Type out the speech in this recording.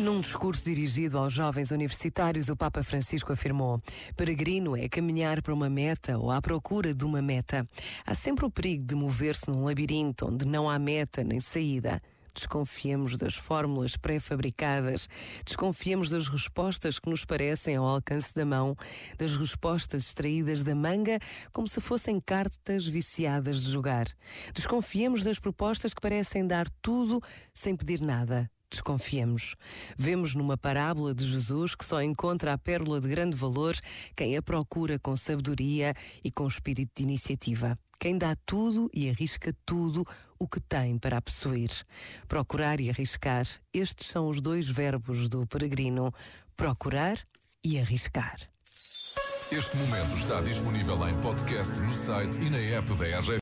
Num discurso dirigido aos jovens universitários, o Papa Francisco afirmou: Peregrino é caminhar para uma meta ou à procura de uma meta. Há sempre o perigo de mover-se num labirinto onde não há meta nem saída. Desconfiemos das fórmulas pré-fabricadas, desconfiemos das respostas que nos parecem ao alcance da mão, das respostas extraídas da manga como se fossem cartas viciadas de jogar. Desconfiemos das propostas que parecem dar tudo sem pedir nada desconfiemos. Vemos numa parábola de Jesus que só encontra a pérola de grande valor quem a procura com sabedoria e com espírito de iniciativa. Quem dá tudo e arrisca tudo o que tem para a possuir. Procurar e arriscar, estes são os dois verbos do peregrino: procurar e arriscar. Este momento está disponível em podcast no site e na app da RGF.